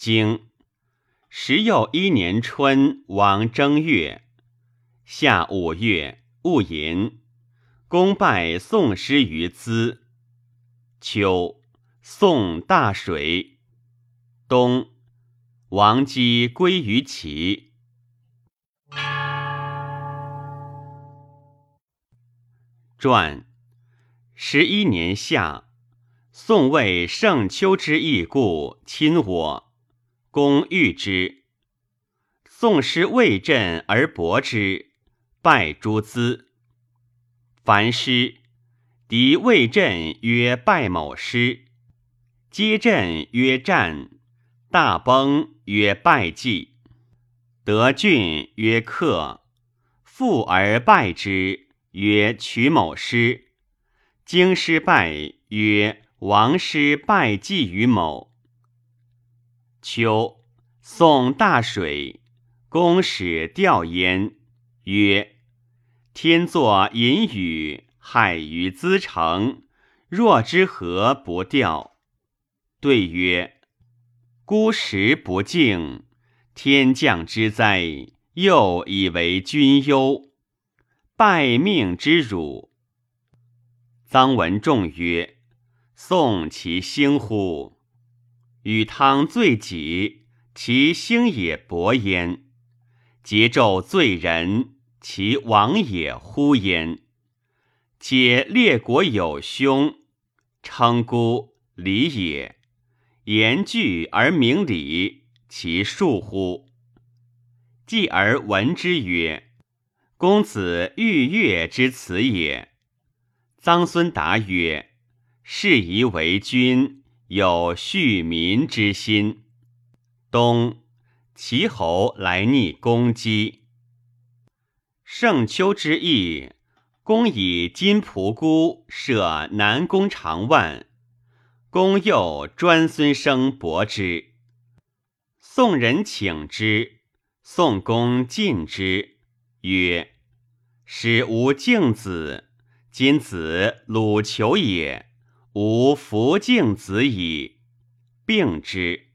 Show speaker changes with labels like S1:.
S1: 经时又一年春，王正月，夏五月，戊寅，公拜宋师于兹。秋，宋大水。冬，王姬归于齐。传十一年夏，宋为盛秋之意故，亲我。公遇之，宋师未振而搏之，败诸资。凡师敌未振曰败某师，皆振曰战，大崩曰败绩，得郡曰克，复而败之曰取某师，京师败曰王师败绩于某。秋，宋大水，公使调焉，曰：“天作淫雨，害于资成，若之何不调？”对曰：“孤时不敬，天降之灾，又以为君忧，败命之辱。”臧文仲曰：“宋其兴乎？”与汤罪己，其兴也勃焉；桀纣罪人，其亡也忽焉。皆列国有凶，称孤礼也；言具而明礼，其恕乎？继而闻之曰：“公子欲悦之辞也。”臧孙答曰：“是宜为君。”有恤民之心。冬，齐侯来逆公姬。盛秋之役，公以金仆姑设南宫长万，公又专孙生伯之。宋人请之，宋公进之，曰：“使吾敬子，今子鲁求也。”吾弗敬子矣，病之。